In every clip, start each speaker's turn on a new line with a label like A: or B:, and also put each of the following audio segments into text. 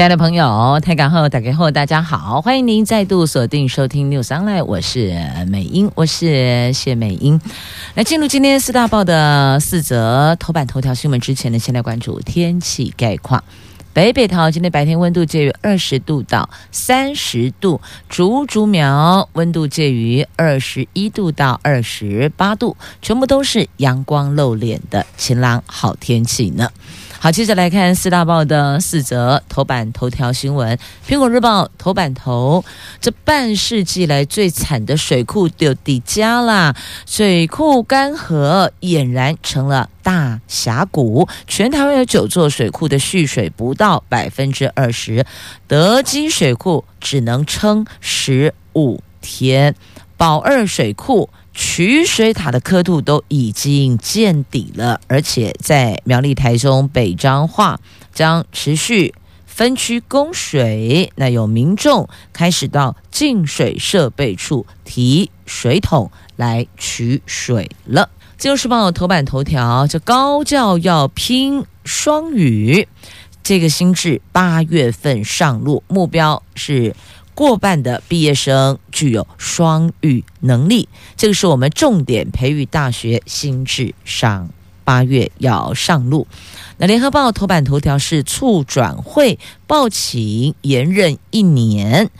A: 亲爱的朋友，台港后打开后，大家好，欢迎您再度锁定收听 News Online，我是美英，我是谢美英。来进入今天四大报的四则头版头条新闻之前呢，先来关注天气概况。北北桃今天白天温度介于二十度到三十度，竹竹苗温度介于二十一度到二十八度，全部都是阳光露脸的晴朗好天气呢。好，接着来看四大报的四则头版头条新闻。苹果日报头版头，这半世纪来最惨的水库就底加啦，水库干涸，俨然成了大峡谷。全台湾有九座水库的蓄水不到百分之二十，德基水库只能撑十五天，宝二水库。取水塔的刻度都已经见底了，而且在苗栗、台中、北彰化将持续分区供水。那有民众开始到净水设备处提水桶来取水了。自由时报头版头条，这高教要拼双语，这个新制八月份上路，目标是。过半的毕业生具有双语能力，这个是我们重点培育大学新制上八月要上路。那联合报头版头条是促转会报请延任一年，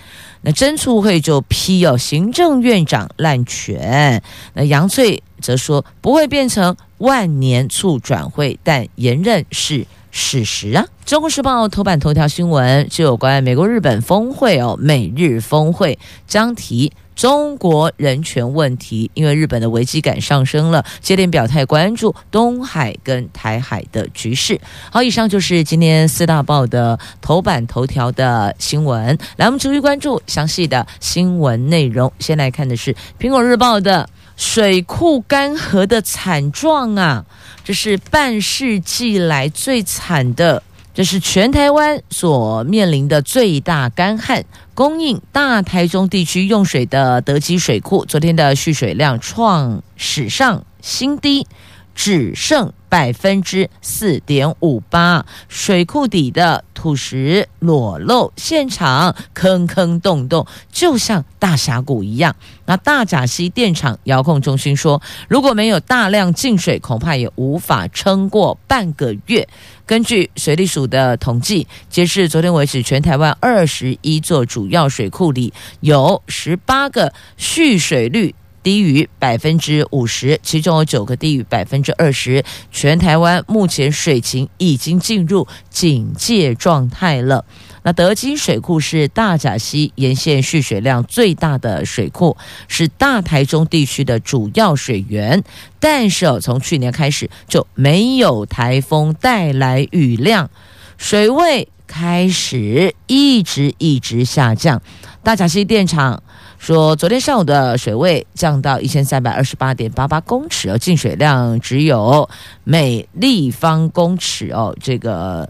A: 那真促会就批有行政院长滥权，那杨翠则说不会变成万年促转会，但延任是。事实啊，《中国时报》头版头条新闻就有关美国日本峰会哦，美日峰会将提中国人权问题，因为日本的危机感上升了，接连表态关注东海跟台海的局势。好，以上就是今天四大报的头版头条的新闻，来，我们逐一关注详细的新闻内容。先来看的是《苹果日报》的。水库干涸的惨状啊！这是半世纪来最惨的，这是全台湾所面临的最大干旱，供应大台中地区用水的德基水库，昨天的蓄水量创史上新低，只剩。百分之四点五八，水库底的土石裸露，现场坑坑洞洞，就像大峡谷一样。那大甲溪电厂遥控中心说，如果没有大量进水，恐怕也无法撑过半个月。根据水利署的统计，截至昨天为止，全台湾二十一座主要水库里有十八个蓄水率。低于百分之五十，其中有九个低于百分之二十。全台湾目前水情已经进入警戒状态了。那德基水库是大甲溪沿线蓄水量最大的水库，是大台中地区的主要水源。但是哦，从去年开始就没有台风带来雨量，水位开始一直一直下降。大甲溪电厂。说，昨天上午的水位降到一千三百二十八点八八公尺，哦进水量只有每立方公尺哦，这个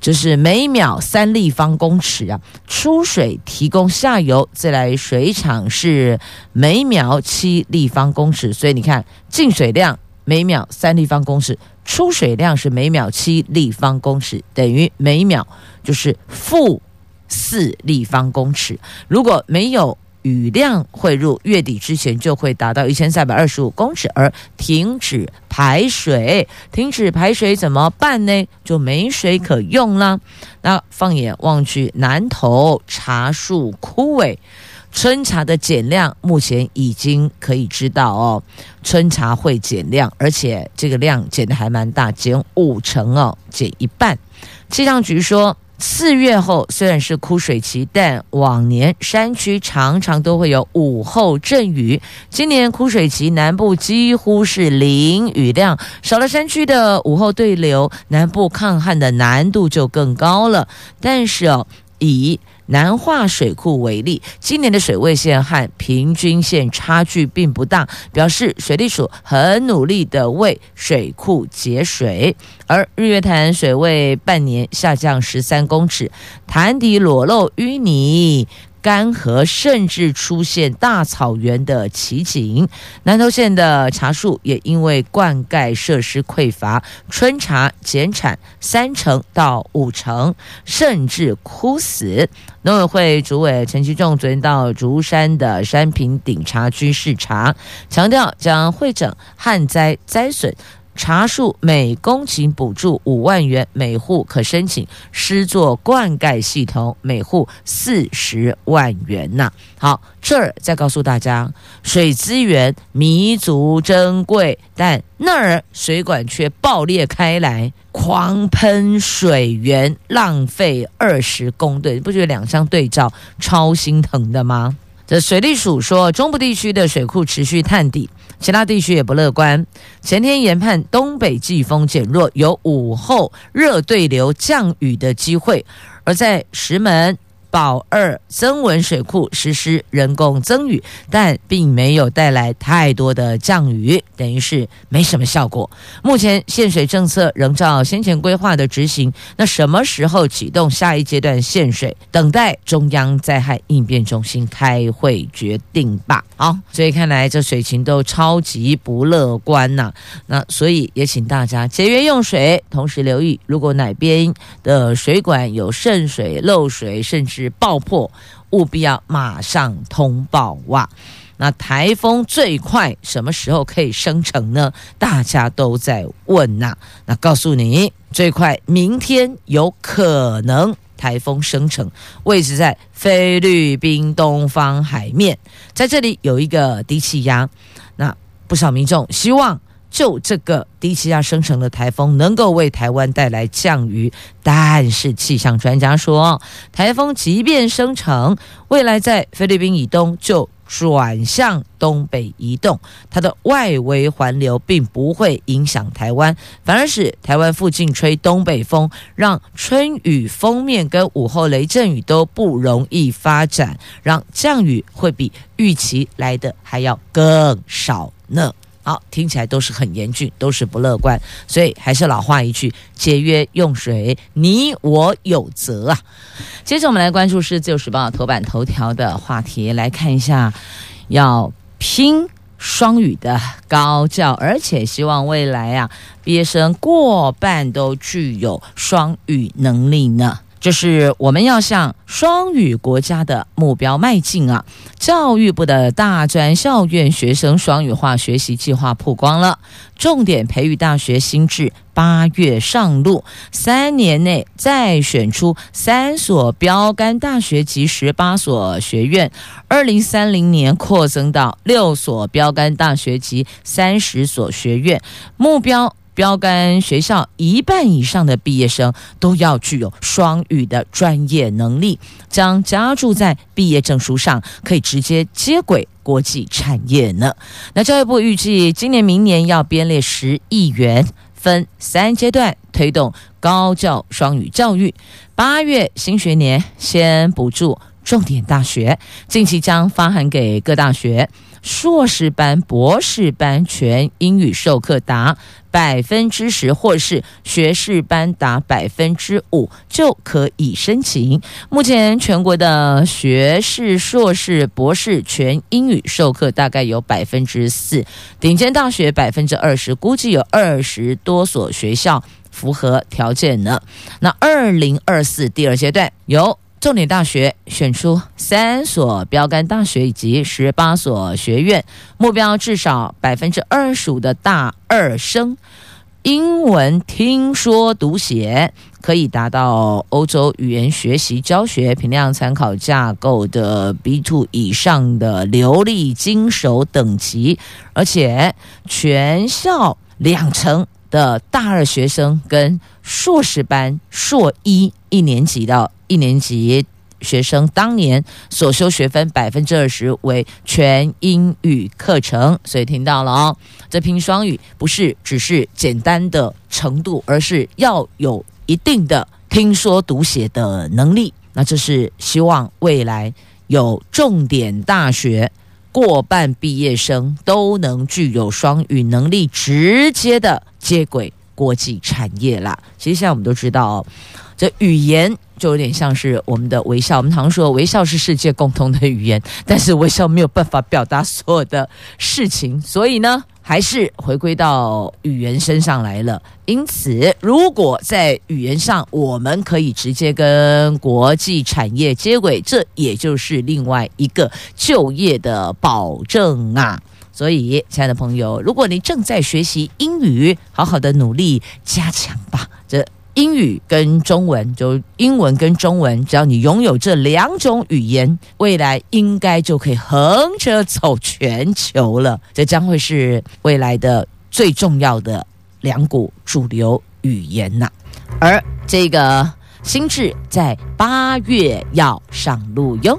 A: 就是每秒三立方公尺啊。出水提供下游自来水厂是每秒七立方公尺，所以你看进水量每秒三立方公尺，出水量是每秒七立方公尺，等于每秒就是负四立方公尺。如果没有雨量汇入月底之前就会达到一千三百二十五公尺，而停止排水，停止排水怎么办呢？就没水可用了。那放眼望去，南投茶树枯萎，春茶的减量目前已经可以知道哦，春茶会减量，而且这个量减的还蛮大，减五成哦，减一半。气象局说。四月后虽然是枯水期，但往年山区常常都会有午后阵雨。今年枯水期南部几乎是零雨量，少了山区的午后对流，南部抗旱的难度就更高了。但是哦，以南化水库为例，今年的水位线和平均线差距并不大，表示水利署很努力地为水库节水。而日月潭水位半年下降十三公尺，潭底裸露淤泥。干涸，甚至出现大草原的奇景。南投县的茶树也因为灌溉设施匮乏，春茶减产三成到五成，甚至枯死。农委会主委陈其仲昨天到竹山的山坪顶茶区视察，强调将会整旱灾灾损。茶树每公顷补助五万元，每户可申请施作灌溉系统，每户四十万元呐。好，这儿再告诉大家，水资源弥足珍贵，但那儿水管却爆裂开来，狂喷水源，浪费二十公吨，不觉得两相对照超心疼的吗？这水利署说，中部地区的水库持续探底。其他地区也不乐观。前天研判东北季风减弱，有午后热对流降雨的机会，而在石门。宝二增文水库实施人工增雨，但并没有带来太多的降雨，等于是没什么效果。目前限水政策仍照先前规划的执行，那什么时候启动下一阶段限水？等待中央灾害应变中心开会决定吧。好，所以看来这水情都超级不乐观呐、那所以也请大家节约用水，同时留意，如果哪边的水管有渗水、漏水，甚至是爆破，务必要马上通报哇！那台风最快什么时候可以生成呢？大家都在问呐、那告诉你，最快明天有可能台风生成，位置在菲律宾东方海面，在这里有一个低气压。那不少民众希望。就这个低气压生成的台风能够为台湾带来降雨，但是气象专家说，台风即便生成，未来在菲律宾以东就转向东北移动，它的外围环流并不会影响台湾，反而是台湾附近吹东北风，让春雨锋面跟午后雷阵雨都不容易发展，让降雨会比预期来的还要更少呢。好，听起来都是很严峻，都是不乐观，所以还是老话一句：节约用水，你我有责啊。接着我们来关注是《自由时报》头版头条的话题，来看一下，要拼双语的高教，而且希望未来啊，毕业生过半都具有双语能力呢。就是我们要向双语国家的目标迈进啊！教育部的大专校院学生双语化学习计划曝光了，重点培育大学新制八月上路，三年内再选出三所标杆大学及十八所学院，二零三零年扩增到六所标杆大学及三十所学院，目标。标杆学校一半以上的毕业生都要具有双语的专业能力，将加注在毕业证书上，可以直接接轨国际产业呢。那教育部预计今年、明年要编列十亿元，分三阶段推动高教双语教育。八月新学年先补助重点大学，近期将发函给各大学。硕士班、博士班全英语授课达百分之十，或是学士班达百分之五，就可以申请。目前全国的学士、硕士、博士全英语授课大概有百分之四，顶尖大学百分之二十，估计有二十多所学校符合条件呢。那二零二四第二阶段有。重点大学选出三所标杆大学以及十八所学院，目标至少百分之二十五的大二生英文听说读写可以达到欧洲语言学习教学评量参考架构的 B two 以上的流利精熟等级，而且全校两成的大二学生跟硕士班硕一一年级的。一年级学生当年所修学分百分之二十为全英语课程，所以听到了哦，这拼双语不是只是简单的程度，而是要有一定的听说读写的能力。那这是希望未来有重点大学过半毕业生都能具有双语能力，直接的接轨国际产业啦。其实现在我们都知道，这语言就有点像是我们的微笑。我们常说微笑是世界共通的语言，但是微笑没有办法表达所有的事情，所以呢。还是回归到语言身上来了。因此，如果在语言上我们可以直接跟国际产业接轨，这也就是另外一个就业的保证啊。所以，亲爱的朋友，如果你正在学习英语，好好的努力加强吧。这。英语跟中文，就英文跟中文，只要你拥有这两种语言，未来应该就可以横着走全球了。这将会是未来的最重要的两股主流语言呐。而这个新智在八月要上路哟，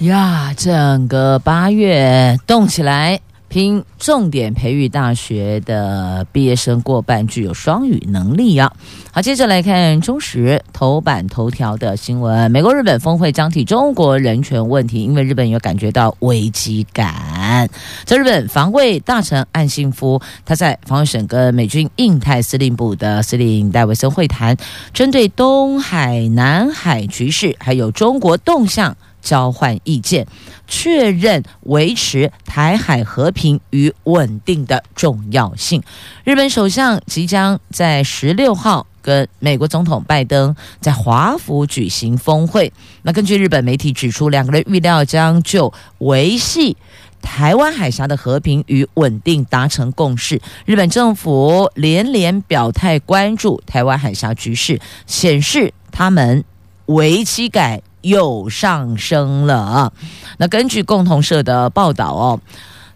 A: 呀，整个八月动起来。拼重点培育大学的毕业生过半具有双语能力啊！好，接着来看中时头版头条的新闻：美国日本峰会将提中国人权问题，因为日本有感觉到危机感。在日本防卫大臣岸信夫，他在防卫省跟美军印太司令部的司令戴维森会谈，针对东海、南海局势还有中国动向。交换意见，确认维持台海和平与稳定的重要性。日本首相即将在十六号跟美国总统拜登在华府举行峰会。那根据日本媒体指出，两个人预料将就维系台湾海峡的和平与稳定达成共识。日本政府连连表态关注台湾海峡局势，显示他们危机感。又上升了啊！那根据共同社的报道哦，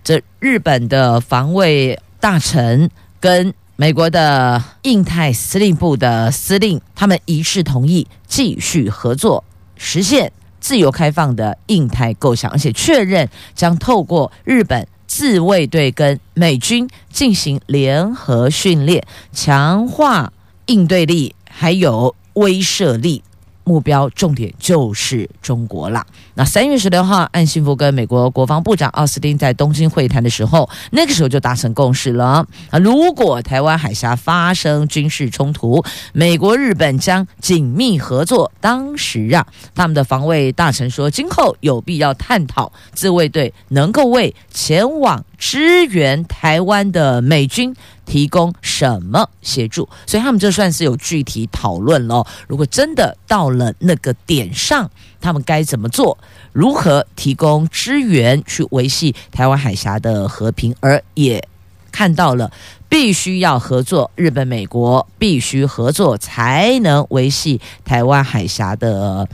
A: 这日本的防卫大臣跟美国的印太司令部的司令，他们一致同意继续合作，实现自由开放的印太构想，而且确认将透过日本自卫队跟美军进行联合训练，强化应对力，还有威慑力。目标重点就是中国了。那三月十六号，岸信夫跟美国国防部长奥斯汀在东京会谈的时候，那个时候就达成共识了。啊，如果台湾海峡发生军事冲突，美国、日本将紧密合作。当时啊，他们的防卫大臣说，今后有必要探讨自卫队能够为前往支援台湾的美军。提供什么协助？所以他们这算是有具体讨论了。如果真的到了那个点上，他们该怎么做？如何提供支援去维系台湾海峡的和平？而也看到了必须要合作，日本、美国必须合作才能维系台湾海峡的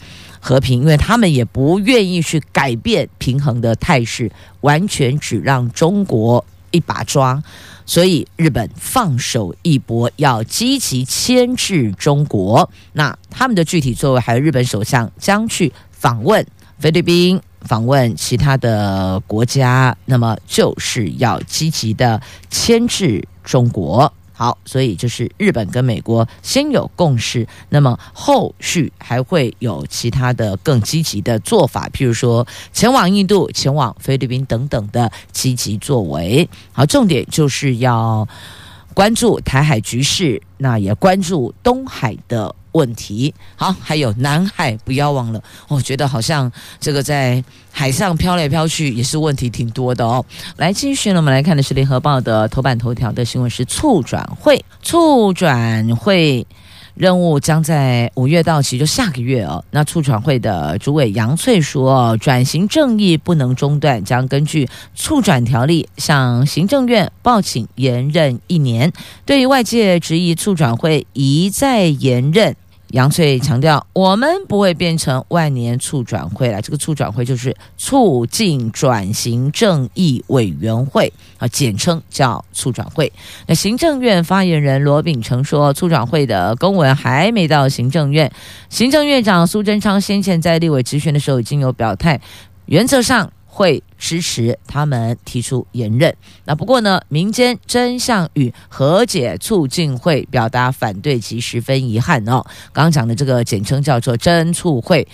A: 和平，因为他们也不愿意去改变平衡的态势，完全只让中国一把抓。所以日本放手一搏，要积极牵制中国。那他们的具体作为，还有日本首相将去访问菲律宾，访问其他的国家，那么就是要积极的牵制中国。好，所以就是日本跟美国先有共识，那么后续还会有其他的更积极的做法，譬如说前往印度、前往菲律宾等等的积极作为。好，重点就是要关注台海局势，那也关注东海的问题。好，还有南海，不要忘了。我觉得好像这个在海上飘来飘去也是问题挺多的哦。来，继续呢，我们来看的是联合报的头版头条的新闻是促转会，促转会。任务将在五月到期，就下个月哦。那促转会的主委杨翠说，转型正义不能中断，将根据促转条例向行政院报请延任一年。对于外界质疑促转会一再延任。杨翠强调，我们不会变成万年促转会了。这个促转会就是促进转型正义委员会啊，简称叫促转会。那行政院发言人罗秉成说，促转会的公文还没到行政院，行政院长苏贞昌先前在立委质询的时候已经有表态，原则上会支持他们提出延任。那不过呢，民间真相与和解促进会表达反对及十分遗憾哦。刚讲的这个简称叫做真促会，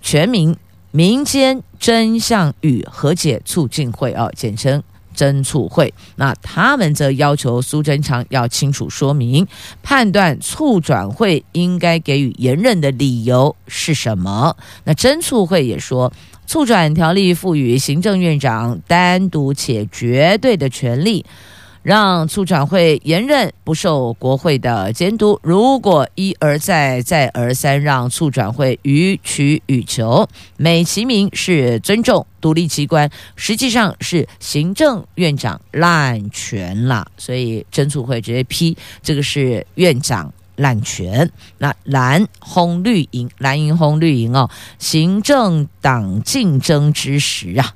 A: 全名民间真相与和解促进会哦，简称。真促会，那他们则要求苏贞昌要清楚说明，判断促转会应该给予延任的理由是什么。那真促会也说，促转条例赋予行政院长单独且绝对的权利。让促转会延任不受国会的监督。如果一而再、再而三让促转会予取予求，美其名是尊重独立机关，实际上是行政院长滥权了。所以真促会直接批这个是院长滥权。那蓝轰绿营，蓝营轰绿营哦，行政党竞争之时啊，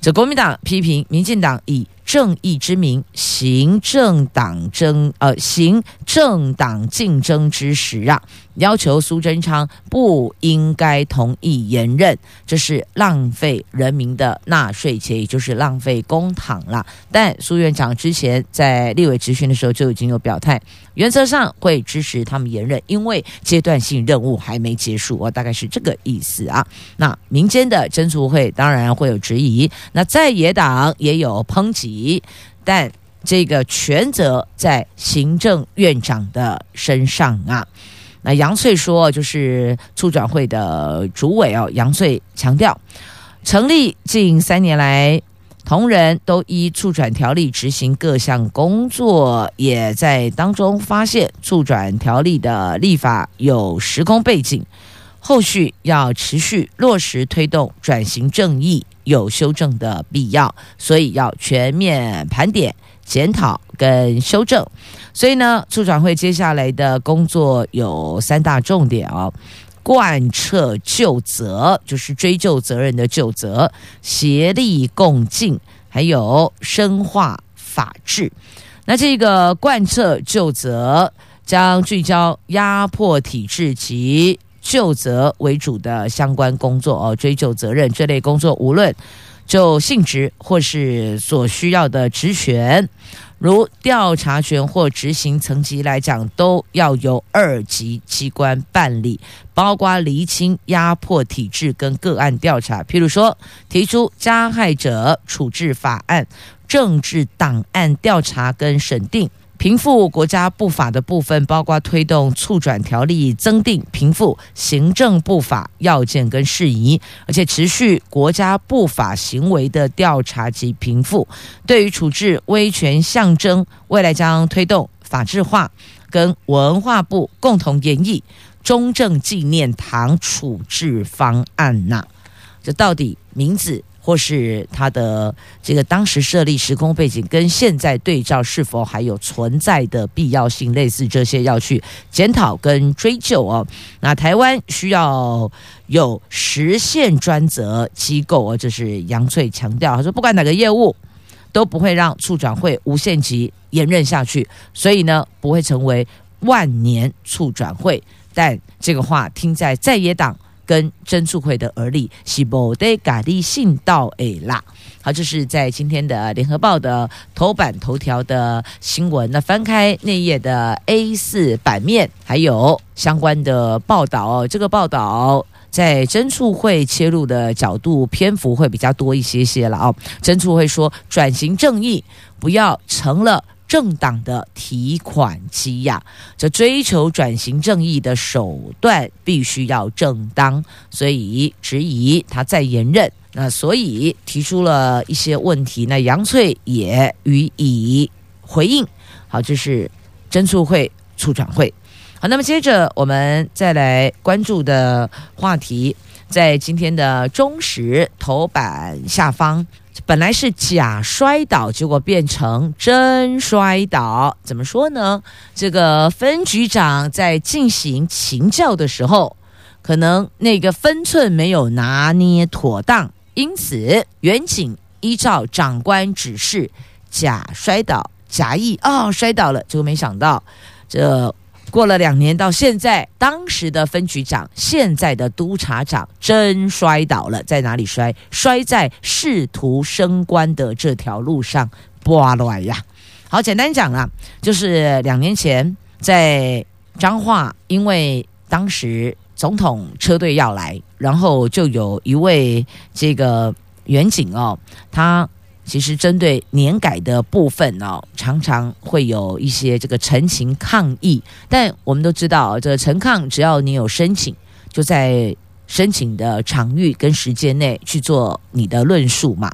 A: 这国民党批评民进党以。正义之名，行政党争呃，行政党竞争之时啊，要求苏贞昌不应该同意延任，这是浪费人民的纳税钱，也就是浪费公帑了。但苏院长之前在立委质询的时候就已经有表态，原则上会支持他们延任，因为阶段性任务还没结束，我大概是这个意思啊。那民间的真促会当然会有质疑，那在野党也有抨击。但这个权责在行政院长的身上啊。那杨翠说，就是促转会的主委哦。杨翠强调，成立近三年来，同仁都依促转条例执行各项工作，也在当中发现促转条例的立法有时空背景，后续要持续落实推动转型正义。有修正的必要，所以要全面盘点、检讨跟修正。所以呢，促转会接下来的工作有三大重点哦：贯彻旧责，就是追究责任的旧责；协力共进，还有深化法治。那这个贯彻旧责将聚焦压迫体制及。就责为主的相关工作哦，追究责任这类工作，无论就性质或是所需要的职权，如调查权或执行层级来讲，都要由二级机关办理，包括厘清压迫体制跟个案调查，譬如说提出加害者处置法案、政治档案调查跟审定。平复国家不法的部分，包括推动促转条例增订平复行政不法要件跟事宜，而且持续国家不法行为的调查及平复。对于处置威权象征，未来将推动法制化，跟文化部共同研议中正纪念堂处置方案呐。这到底名字？或是他的这个当时设立时空背景跟现在对照是否还有存在的必要性，类似这些要去检讨跟追究哦。那台湾需要有实现专责机构哦，这是杨翠强调，他说不管哪个业务都不会让促转会无限期延任下去，所以呢不会成为万年促转会。但这个话听在在野党。跟真促会的而立，是不得咖喱信道诶啦。好，这是在今天的联合报的头版头条的新闻。那翻开内页的 A 四版面，还有相关的报道。这个报道在真促会切入的角度篇幅会比较多一些些了哦。真促会说，转型正义不要成了。政党的提款机呀，这追求转型正义的手段必须要正当，所以质疑他再延任，那所以提出了一些问题，那杨翠也予以回应。好，这是真促会促转会。好，那么接着我们再来关注的话题，在今天的中时头版下方。本来是假摔倒，结果变成真摔倒，怎么说呢？这个分局长在进行勤教的时候，可能那个分寸没有拿捏妥当，因此员警依照长官指示假摔倒，假意哦摔倒了，结果没想到这过了两年到现在，当时的分局长，现在的督察长真摔倒了，在哪里摔？摔在仕途升官的这条路上，哇乱呀！好，简单讲啊，就是两年前在彰化，因为当时总统车队要来，然后就有一位这个员警哦，他。其实针对年改的部分哦，常常会有一些这个陈情抗议。但我们都知道，这陈抗只要你有申请，就在申请的场域跟时间内去做你的论述嘛。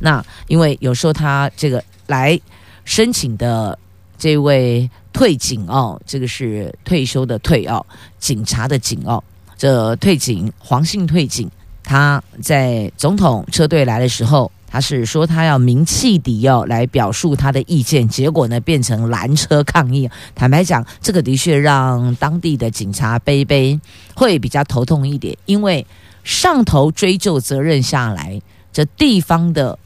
A: 那因为有时候他这个来申请的这位退警哦，这个是退休的退哦，警察的警哦，这退警黄姓退警，他在总统车队来的时候。他是说他要鸣汽笛哦，来表述他的意见，结果呢变成拦车抗议。坦白讲，这个的确让当地的警察杯杯会比较头痛一点，因为上头追究责任下来，这地方的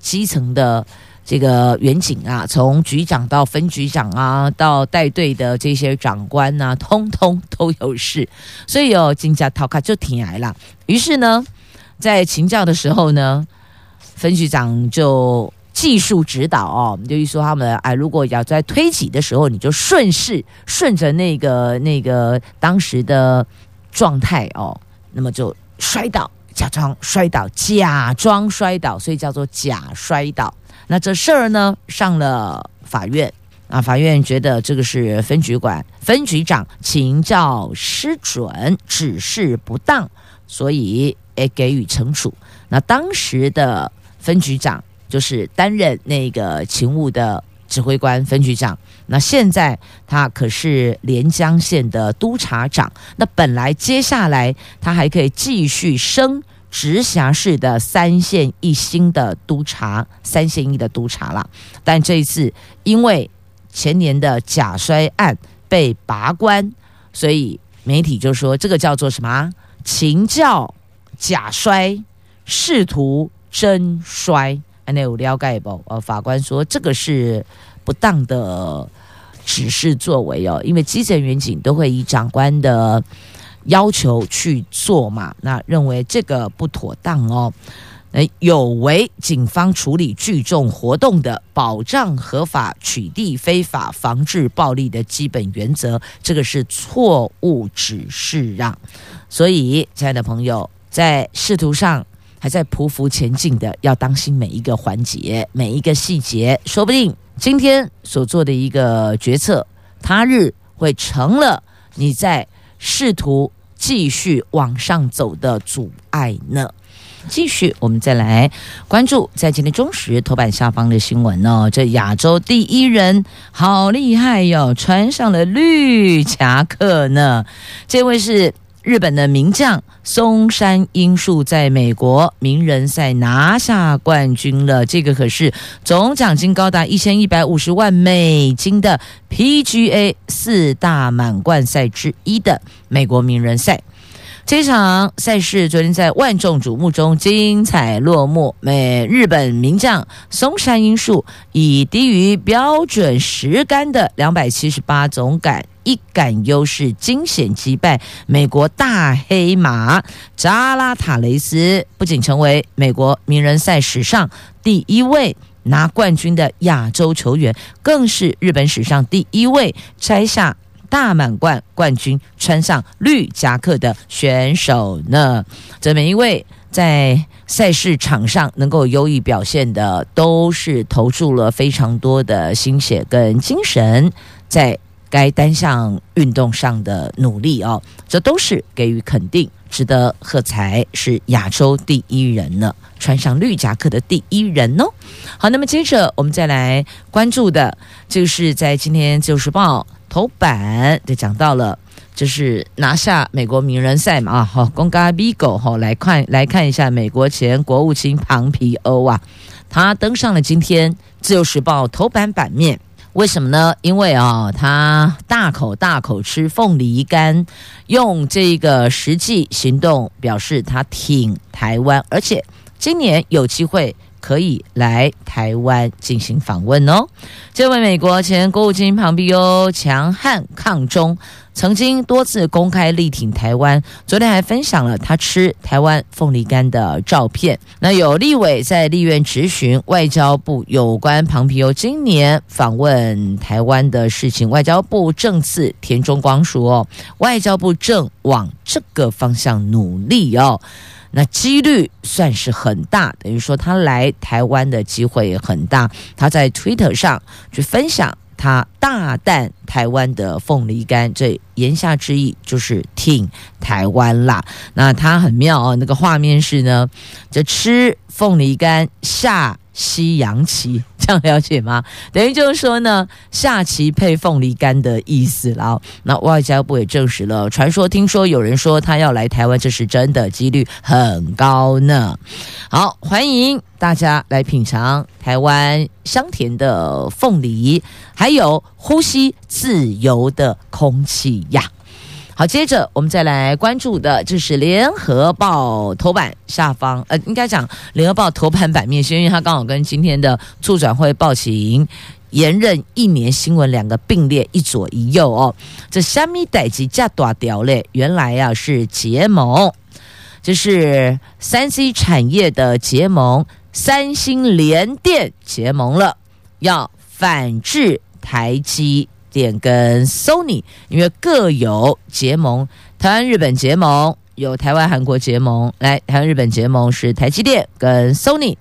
A: 基层的这个员警啊，从局长到分局长啊，到带队的这些长官啊，通通都有事，所以有警察逃卡就停来了。于是呢，在请教的时候呢。分局长就技术指导哦，我们就一说他们哎，如果要在推挤的时候，你就顺势顺着那个那个当时的状态哦，那么就摔倒，假装摔倒，假装摔倒，所以叫做假摔倒。那这事儿呢，上了法院啊，法院觉得这个是分局管分局长请教失准，指示不当，所以诶给予惩处。那当时的。分局长就是担任那个勤务的指挥官，分局长。那现在他可是连江县的督察长。那本来接下来他还可以继续升直辖市的三县一星的督察，三县一的督察了。但这一次因为前年的假摔案被拔官，所以媒体就说这个叫做什么？勤教假摔，试图。真摔，那有了解不？呃，法官说这个是不当的指示作为哦，因为基层员警都会以长官的要求去做嘛，那认为这个不妥当哦，呃，有违警方处理聚众活动的保障合法取缔非法防治暴力的基本原则，这个是错误指示让，所以亲爱的朋友，在仕途上。还在匍匐前进的，要当心每一个环节、每一个细节，说不定今天所做的一个决策，他日会成了你在试图继续往上走的阻碍呢。继续，我们再来关注在今天中时头版下方的新闻哦，这亚洲第一人好厉害哟、穿上了绿夹克呢，这位是。日本的名将松山英树在美国名人赛拿下冠军了，这个可是总奖金高达一千一百五十万美金的 PGA 四大满贯赛之一的美国名人赛。这场赛事昨天在万众瞩目中精彩落幕，美日本名将松山英树以低于标准十杆的两百七十八总杆。一杆优势惊险击败美国大黑马扎拉塔雷斯，不仅成为美国名人赛史上第一位拿冠军的亚洲球员，更是日本史上第一位摘下大满贯冠军、穿上绿夹克的选手呢。这每一位在赛事场上能够优异表现的，都是投注了非常多的心血跟精神在。该单项运动上的努力哦，这都是给予肯定，值得喝彩，是亚洲第一人呢，穿上绿夹克的第一人哦。好，那么接着我们再来关注的，就是在今天《自由时报》头版就讲到了，就是拿下美国名人赛嘛啊，好，公嘎比狗哈，来看来看一下美国前国务卿庞皮欧啊，他登上了今天《自由时报》头版版面。为什么呢？因为啊、他大口大口吃凤梨干，用这个实际行动表示他挺台湾，而且今年有机会可以来台湾进行访问哦。这位美国前国务卿庞皮欧强悍抗中。曾经多次公开力挺台湾，昨天还分享了他吃台湾凤梨干的照片。那有立委在立院质询外交部有关庞皮欧今年访问台湾的事情，外交部政次田中光说，外交部正往这个方向努力哦。那几率算是很大，等于说他来台湾的机会也很大。他在 Twitter 上去分享。他大啖台湾的凤梨干，这言下之意就是挺台湾啦。那他很妙哦，那个画面是呢，这吃凤梨干下西洋棋，这样了解吗？等于就是说呢，下棋配凤梨干的意思啦。那外交部也证实了，传说听说有人说他要来台湾，这是真的，几率很高呢。好，欢迎大家来品尝台湾香甜的凤梨，还有呼吸自由的空气呀。好，接着我们再来关注的，就是《联合报》头版下方，呃，应该讲《联合报》头版版面，因为它刚好跟今天的促转会报请延任一年新闻两个并列一左一右哦。这虾米代志这么大条嘞，原来、啊、是结盟，就是三 C 产业的结盟，三星联电结盟了，要反制台积。电跟 Sony，因为各有结盟，台湾、日本结盟，有台湾、韩国结盟。来，台湾、日本结盟是台积电跟 Sony，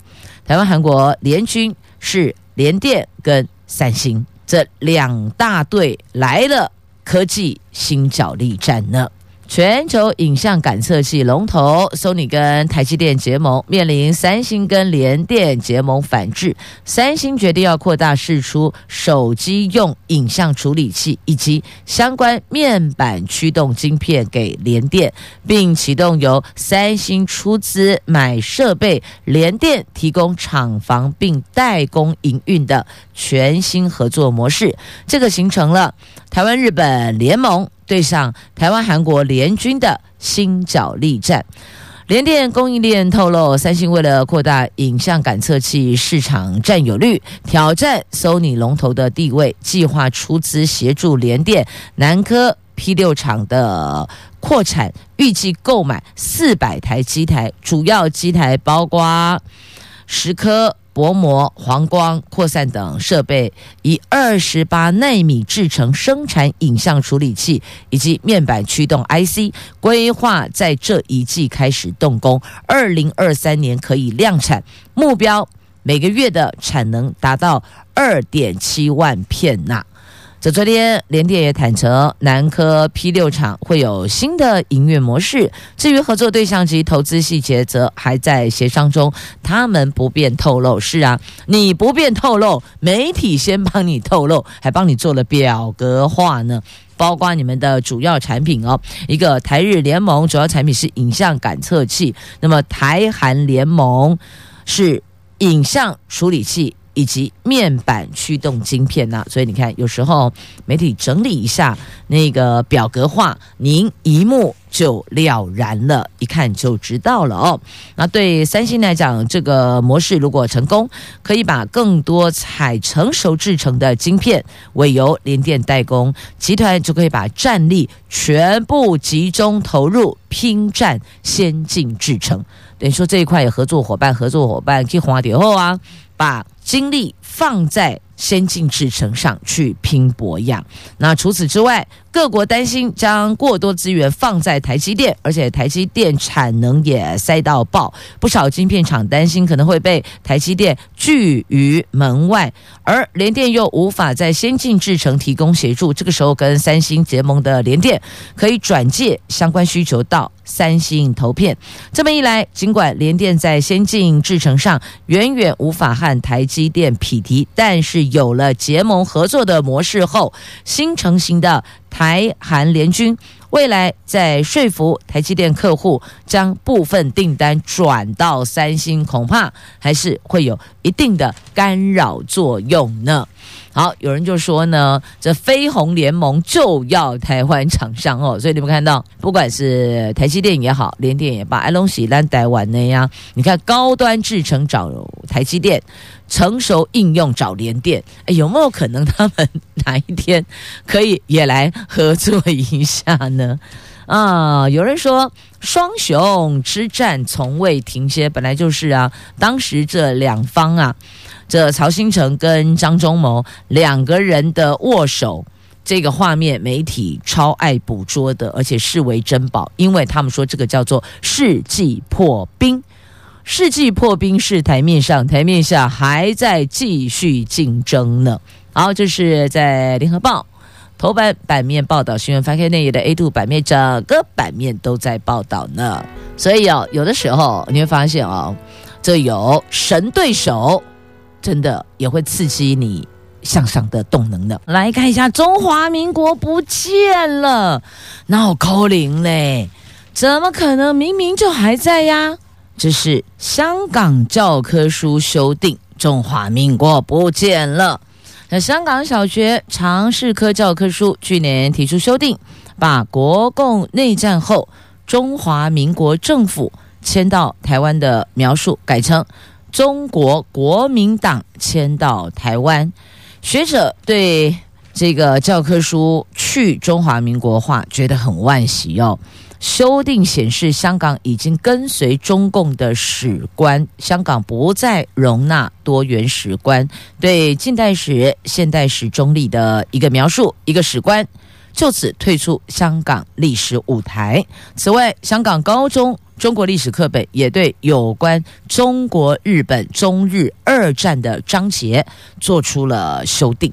A: 台湾、韩国联军是联电跟三星，这两大队来了，科技新角力战呢。全球影像感测器龙头 Sony 跟台积电结盟，面临三星跟联电结盟反制。三星决定要扩大释出手机用影像处理器以及相关面板驱动晶片给联电，并启动由三星出资买设备，联电提供厂房并代工营运的全新合作模式。这个形成了台湾日本联盟。对上台湾、韩国联军的新角力战，联电供应链透露，三星为了扩大影像感测器市场占有率，挑战 Sony 龙头的地位，计划出资协助联电南科 P 六厂的扩产，预计购买四百台机台，主要机台包括十颗。薄膜、黄光、扩散等设备，以二十八纳米制成生产影像处理器以及面板驱动 IC，规划在这一季开始动工，二零二三年可以量产，目标每个月的产能达到二点七万片呐。这昨天联电也坦承，南科 P 六厂会有新的营运模式。至于合作对象及投资细节，则还在协商中，他们不便透露。是啊，你不便透露，媒体先帮你透露，还帮你做了表格化呢。包括你们的主要产品哦，一个台日联盟主要产品是影像感测器，那么台韩联盟是影像处理器。以及面板驱动晶片呐、所以你看，有时候媒体整理一下那个表格化，您一目就了然了，一看就知道了哦。那对三星来讲，这个模式如果成功，可以把更多采成熟制成的晶片委由联电代工，集团就可以把战力全部集中投入拼战先进制成。等于说这一块有合作伙伴，合作伙伴可以花点后啊。把经历放在先进制程上去拼搏样。那除此之外，各国担心将过多资源放在台积电，而且台积电产能也塞到爆，不少晶片厂担心可能会被台积电拒于门外，而联电又无法在先进制程提供协助。这个时候，跟三星结盟的联电可以转介相关需求到三星投片。这么一来，尽管联电在先进制程上远远无法和台积电匹但是有了结盟合作的模式后，新成型的。台韩联军未来在说服台积电客户将部分订单转到三星，恐怕还是会有一定的干扰作用呢。好，有人就说呢，这飞鸿联盟就要台湾厂商哦，所以你们看到，不管是台积电也好，联电也罢，爱隆喜兰台湾那样，你看高端制程找台积电，成熟应用找联电，哎，有没有可能他们哪一天可以也来合作一下呢？啊，有人说双雄之战从未停歇，本来就是啊，当时这两方啊。这曹新成跟张忠谋两个人的握手，这个画面媒体超爱捕捉的，而且视为珍宝，因为他们说这个叫做世纪破冰。世纪破冰是台面上，台面下还在继续竞争呢。好，这是在联合报头版版面报道新闻，翻开内页的 A two 版面，整个版面都在报道呢。所以哦，有的时候你会发现哦，这有神对手。真的也会刺激你向上的动能的。来看一下，中华民国不见了，哪有可能嘞？怎么可能？明明就还在呀！这是香港教科书修订，中华民国不见了。那香港小学常识科教科书去年提出修订，把国共内战后中华民国政府迁到台湾的描述改成。中国国民党迁到台湾，学者对这个教科书去中华民国化觉得很惋惜哦。修订显示，香港已经跟随中共的史观，香港不再容纳多元史观，对近代史、现代史中立的一个描述，一个史观，就此退出香港历史舞台。此外，香港高中。中国历史课本也对有关中国、日本、中日二战的章节做出了修订。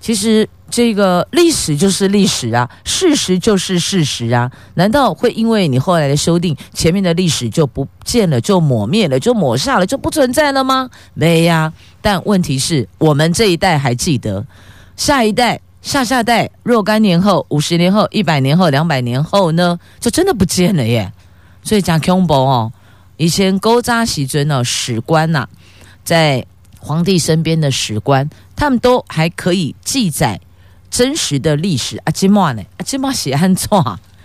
A: 其实这个历史就是历史啊，事实就是事实啊。难道会因为你后来的修订，前面的历史就不见了、就抹灭了、就抹煞了、就不存在了吗？没呀。但问题是我们这一代还记得，下一代、下下代若干年后、五十年后、一百年后、两百年后呢，就真的不见了耶。所以讲恐怖哦，以前古早时阵呢，史官呐、啊，在皇帝身边的史官，他们都还可以记载真实的历史啊。今嘛呢？啊，今嘛写安怎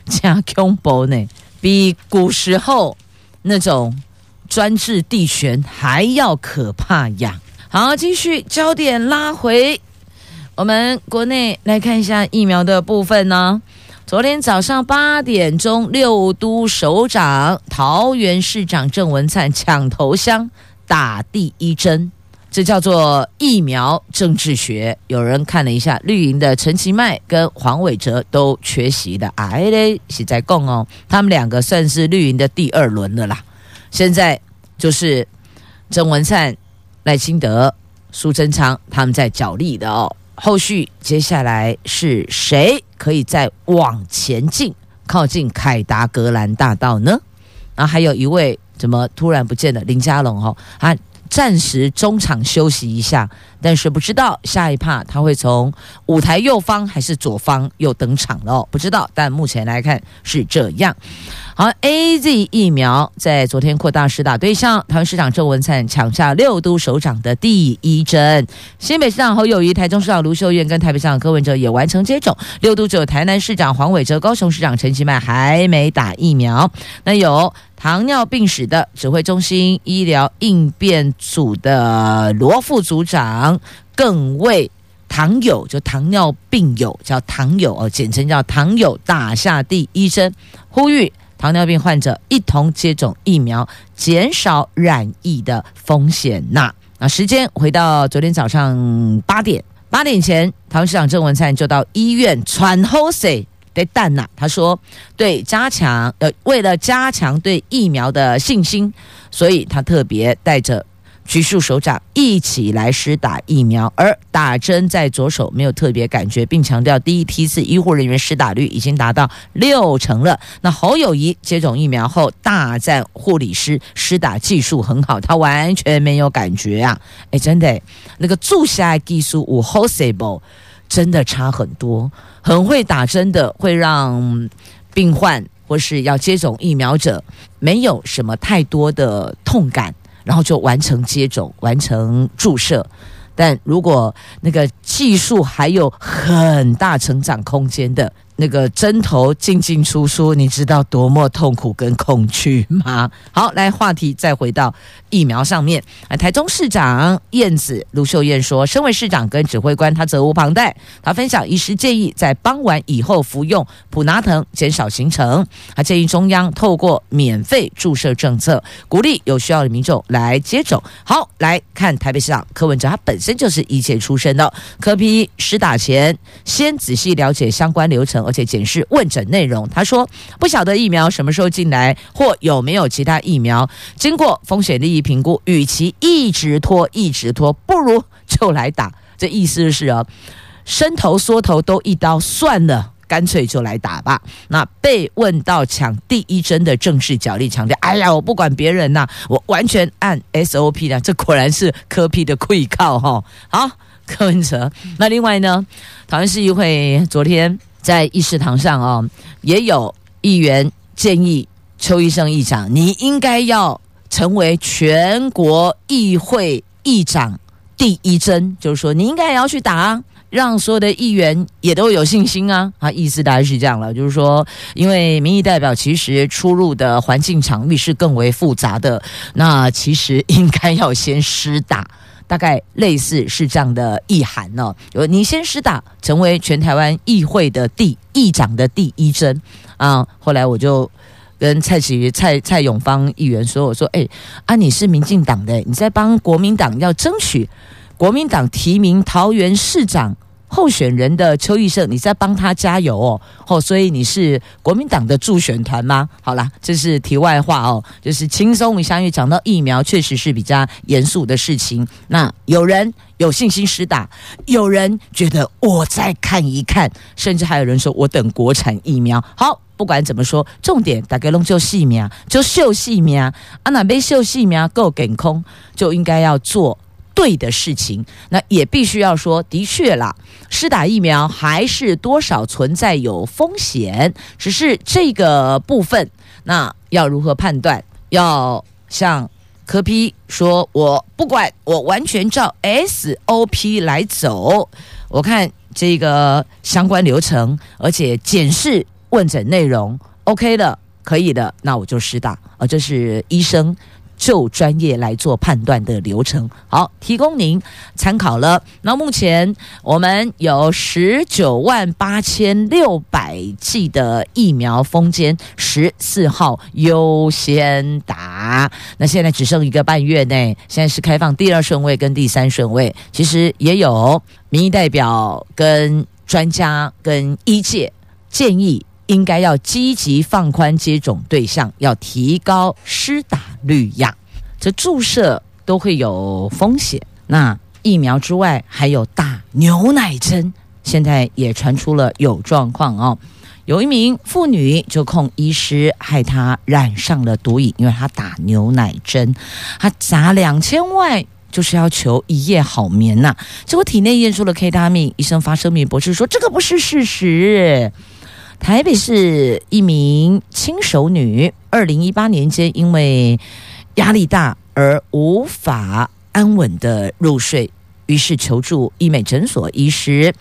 A: 讲恐怖呢？比古时候那种专制帝权还要可怕呀！好，继续焦点拉回我们国内来看一下疫苗的部分呢。昨天早上八点钟，六都首长桃园市长郑文灿抢头香打第一针，这叫做疫苗政治学。有人看了一下，绿营的陈其迈跟黄伟哲都缺席的，哎嘞，是在共哦，他们两个算是绿营的第二轮了啦。现在就是郑文灿、赖清德、苏贞昌他们在角力的哦。后续接下来是谁可以再往前进，靠近凯达格兰大道呢？然后还有一位怎么突然不见了？林佳龙哦，他暂时中场休息一下，但是不知道下一趴他会从舞台右方还是左方又登场了，不知道。但目前来看是这样。好，AZ 疫苗在昨天扩大施打对象，台湾市长郑文灿抢下六都首长的第一针，新北市长侯友宜、台中市长卢秀燕跟台北市长柯文哲也完成接种，六都只有台南市长黄伟哲、高雄市长陈其迈还没打疫苗。那有糖尿病史的指挥中心医疗应变组的罗副组长更为糖友，就糖尿病友叫糖友哦，简称叫糖友，打下第一针，呼吁。糖尿病患者一同接种疫苗，减少染疫的风险呐。那时间回到昨天早上八点，八点前，唐市长郑文灿就到医院喘呼吸对蛋呐。他说，对加强呃，为了加强对疫苗的信心，所以他特别带着。局处首长一起来施打疫苗，而打针在左手没有特别感觉，并强调第一梯次医护人员施打率已经达到六成了。那侯友谊接种疫苗后大赞护理师施打技术很好，他完全没有感觉啊！哎，真的，那个注射技术五 possible 真的差很多，很会打针的会让病患或是要接种疫苗者没有什么太多的痛感。然后就完成接种，完成注射。但如果那个技术还有很大成长空间的。那个针头进进出出，你知道多么痛苦跟恐惧吗？好，来话题再回到疫苗上面。啊，台中市长燕子卢秀燕说，身为市长跟指挥官，他责无旁贷。他分享医师建议，在傍晚以后服用普拿疼，减少行程。他建议中央透过免费注射政策，鼓励有需要的民众来接种。好，来看台北市长柯文哲，他本身就是医界出身的。柯 P 施打前，先仔细了解相关流程。而且检视问诊内容，他说不晓得疫苗什么时候进来，或有没有其他疫苗。经过风险利益评估，与其一直拖一直拖，不如就来打。这意思是啊，伸头缩头都一刀算了，干脆就来打吧。那被问到抢第一针的正式角力强调：“哎呀，我不管别人呐、我完全按 SOP 的。”这果然是柯 P 的愧靠哈。好，柯文哲。那另外呢，桃园市议会昨天。在议事堂上哦，也有议员建议邱医生议长，你应该要成为全国议会议长第一针，就是说你应该也要去打啊，让所有的议员也都有信心啊。啊，意思大概是这样了，就是说，因为民意代表其实出入的环境场域是更为复杂的，那其实应该要先施打。大概类似是这样的意涵呢、有，你先施打，成为全台湾议会的第议长的第一针啊。后来我就跟蔡启蔡蔡永芳议员说：“我说，哎，啊，你是民进党的，你在帮国民党要争取国民党提名桃园市长。”候选人的邱医生，你在帮他加油哦，哦，所以你是国民党的助选团吗？好啦，这是题外话哦，就是轻松一下，因为讲到疫苗，确实是比较严肃的事情。那有人有信心施打，有人觉得我再看一看，甚至还有人说我等国产疫苗。好，不管怎么说，重点大概弄就细苗，就秀细苗啊，那被秀细苗够给空，就应该要做。对的事情，那也必须要说，的确啦，施打疫苗还是多少存在有风险，只是这个部分，那要如何判断？要像柯 P 说，我不管，我完全照 SOP 来走。我看这个相关流程，而且检视问诊内容，OK 的，可以的，那我就施打。啊，这是医生。就专业来做判断的流程，好，提供您参考了。那目前我们有十九万八千六百剂的疫苗封缄，十四号优先打。那现在只剩一个半月内，现在是开放第二顺位跟第三顺位。其实也有民意代表跟专家跟医界建议。应该要积极放宽接种对象，要提高施打率呀。这注射都会有风险，那疫苗之外还有打牛奶针，现在也传出了有状况哦。有一名妇女就控医师害她染上了毒瘾，因为她打牛奶针，她砸两千万就是要求一夜好眠呐、结果体内验出了 K 他命，医生发声明驳斥说这个不是事实。台北市一名轻熟女，二零一八年间因为压力大而无法安稳的入睡，于是求助医美诊所医师。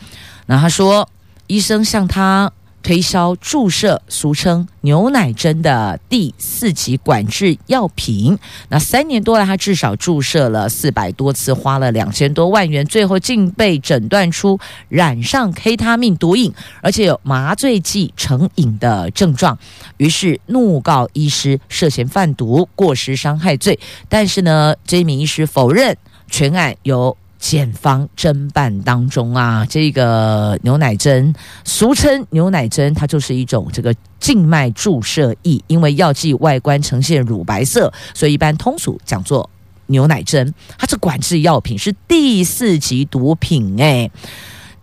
A: 那他说，医生向他。推销注射，俗称牛奶针的第四级管制药品。那三年多来，他至少注射了四百多次，花了两千多万元，最后竟被诊断出染上 K 他命毒瘾，而且有麻醉剂成瘾的症状。于是怒告医师涉嫌贩毒、过失伤害罪。但是呢，这名医师否认全案由。检方侦办当中啊，这个牛奶针，俗称牛奶针，它就是一种这个静脉注射液，因为药剂外观呈现乳白色，所以一般通俗讲做牛奶针。它是管制药品，是第四级毒品，诶，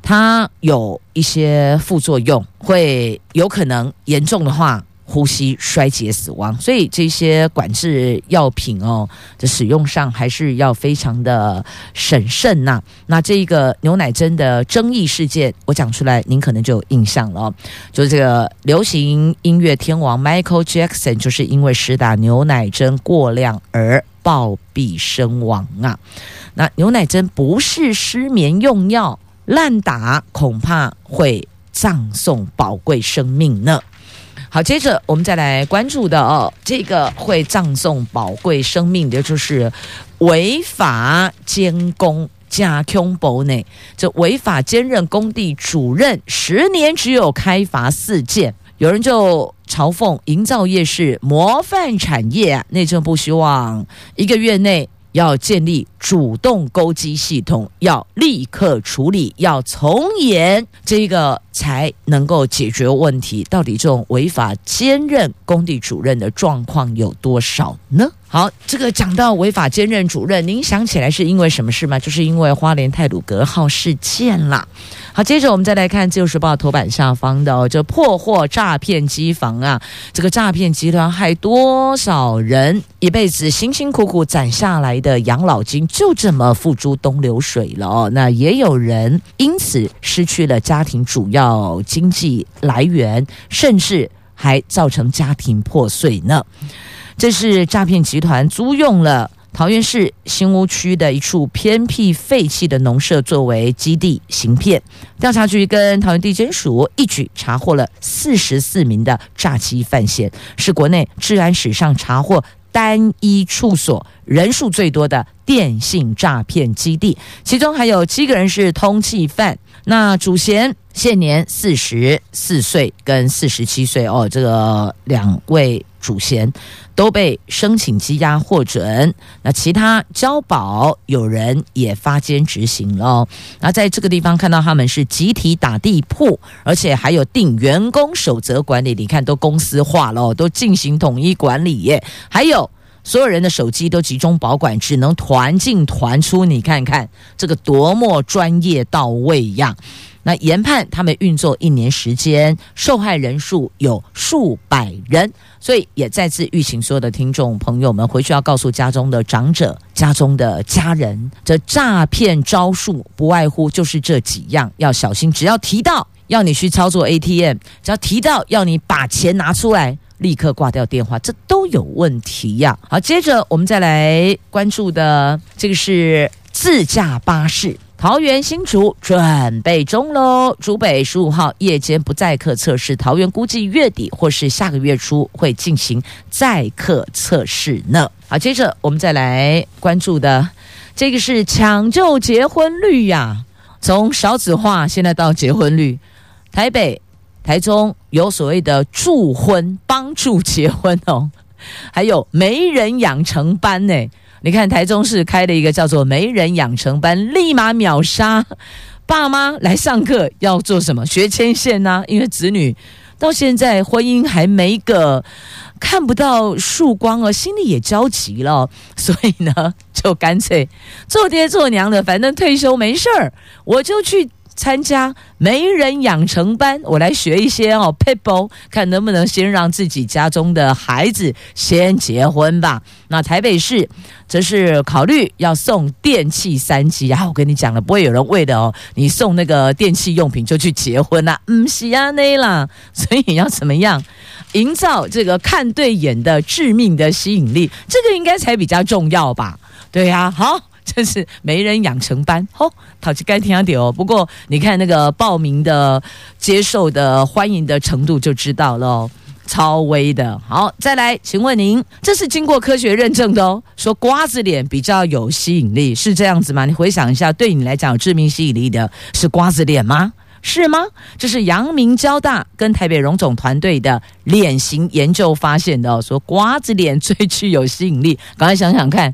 A: 它有一些副作用，会有可能严重的话。呼吸衰竭死亡，所以这些管制药品哦的使用上还是要非常的审慎呐。那这一个牛奶针的争议事件，我讲出来，您可能就有印象了。就这个流行音乐天王 Michael Jackson，就是因为施打牛奶针过量而暴毙身亡啊！那牛奶针不是失眠用药，滥打恐怕会葬送宝贵生命呢。好，接着我们再来关注的哦，这个会葬送宝贵生命的就是违法监工加恐怖呢。这违法兼任工地主任，十年只有开罚四件，有人就嘲讽营造业是模范产业啊，内政部希望一个月内。要建立主动勾稽系统，要立刻处理，要从严，这个才能够解决问题。到底这种违法兼任工地主任的状况有多少呢？好，这个讲到违法兼任主任，您想起来是因为什么事吗？就是因为花莲泰鲁格号事件啦。好，接着我们再来看《自由时报》头版下方的，就破获诈骗机房啊！这个诈骗集团害多少人一辈子辛辛苦苦攒下来的养老金就这么付诸东流水了哦。那也有人因此失去了家庭主要经济来源，甚至还造成家庭破碎呢。这是诈骗集团租用了桃园市新屋区的一处偏僻废弃的农舍作为基地行骗。调查局跟桃园地检署一举查获了四十四名的诈欺犯嫌，是国内治安史上查获单一处所人数最多的电信诈骗基地，其中还有七个人是通缉犯。那主嫌现年四十四岁跟四十七岁哦，这个两位。主嫌都被申请羁押获准，那其他交保有人也发监执行了。那在这个地方看到他们是集体打地铺，而且还有定员工守则管理，你看都公司化了，都进行统一管理。还有所有人的手机都集中保管，只能团进团出，你看看这个多么专业到位呀！那研判他们运作一年时间，受害人数有数百人，所以也再次预请所有的听众朋友们回去要告诉家中的长者、家中的家人，这诈骗招数不外乎就是这几样，要小心。只要提到要你去操作 ATM，只要提到要你把钱拿出来，立刻挂掉电话，这都有问题呀。好，接着我们再来关注的这个是自驾巴士。桃园新竹准备中喽，竹北十五号夜间不载客测试，桃园估计月底或是下个月初会进行载客测试呢。好，接着我们再来关注的这个是抢救结婚率呀，从少子化现在到结婚率，台北、台中有所谓的助婚帮助结婚哦，还有媒人养成班呢。你看，台中市开了一个叫做“媒人养成班”，立马秒杀爸妈来上课，要做什么？学牵线呐、因为子女到现在婚姻还没个看不到曙光哦，心里也焦急了，所以呢，就干脆做爹做娘的，反正退休没事儿，我就去。参加媒人养成班，我来学一些哦撇步，看能不能先让自己家中的孩子先结婚吧。那台北市则是考虑要送电器三机啊，我跟你讲了，不会有人为了哦你送那个电器用品就去结婚啦，嗯，是啊，那啦，所以要怎么样营造这个看对眼的致命的吸引力，这个应该才比较重要吧？对呀，好。这是没人养成班，哦，陶吉该听下点哦。不过你看那个报名的、接受的、欢迎的程度就知道了，超威的。好，再来，请问您这是经过科学认证的哦？说瓜子脸比较有吸引力，是这样子吗？你回想一下，对你来讲有致命吸引力的是瓜子脸吗？是吗？这是阳明交大跟台北荣总团队的脸型研究发现的哦。说瓜子脸最具有吸引力，赶快想想看。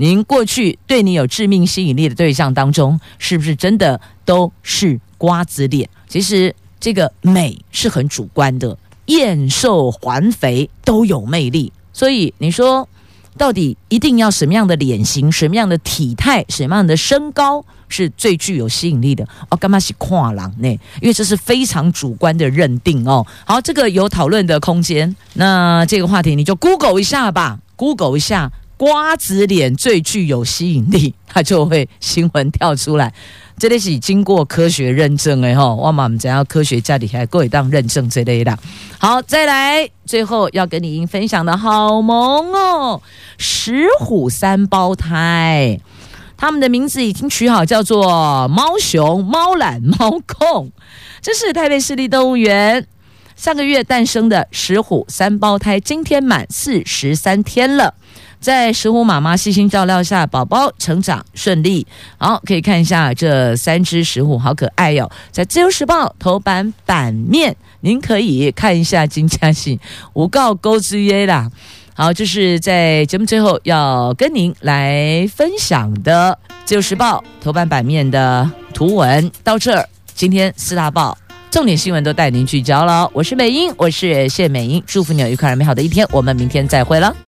A: 您过去对你有致命吸引力的对象当中，是不是真的都是瓜子脸？其实这个美是很主观的，燕瘦环肥都有魅力。所以你说，到底一定要什么样的脸型、什么样的体态、什么样的身高是最具有吸引力的？哦，干嘛是跨栏呢？因为这是非常主观的认定哦。好，这个有讨论的空间。那这个话题你就 Google 一下吧，Google 一下。瓜子脸最具有吸引力，它就会新闻跳出来。这里是经过科学认证的哈，我们怎样科学家里还过一档认证这类的。好，再来，最后要跟您分享的好萌哦，石虎三胞胎，他们的名字已经取好，叫做猫熊、猫懒、猫控。这是台北市立动物园上个月诞生的石虎三胞胎，今天满四十三天了。在石虎妈妈细心照料下，宝宝成长顺利。好，可以看一下这三只石虎，好可爱哟、在《自由时报》头版版面，您可以看一下金佳信无告勾之约啦。好，这是在节目最后要跟您来分享的《自由时报》头版版面的图文。到这儿，今天四大报重点新闻都带您聚焦了。我是美英，我是谢美英，祝福你有愉快而美好的一天。我们明天再会了。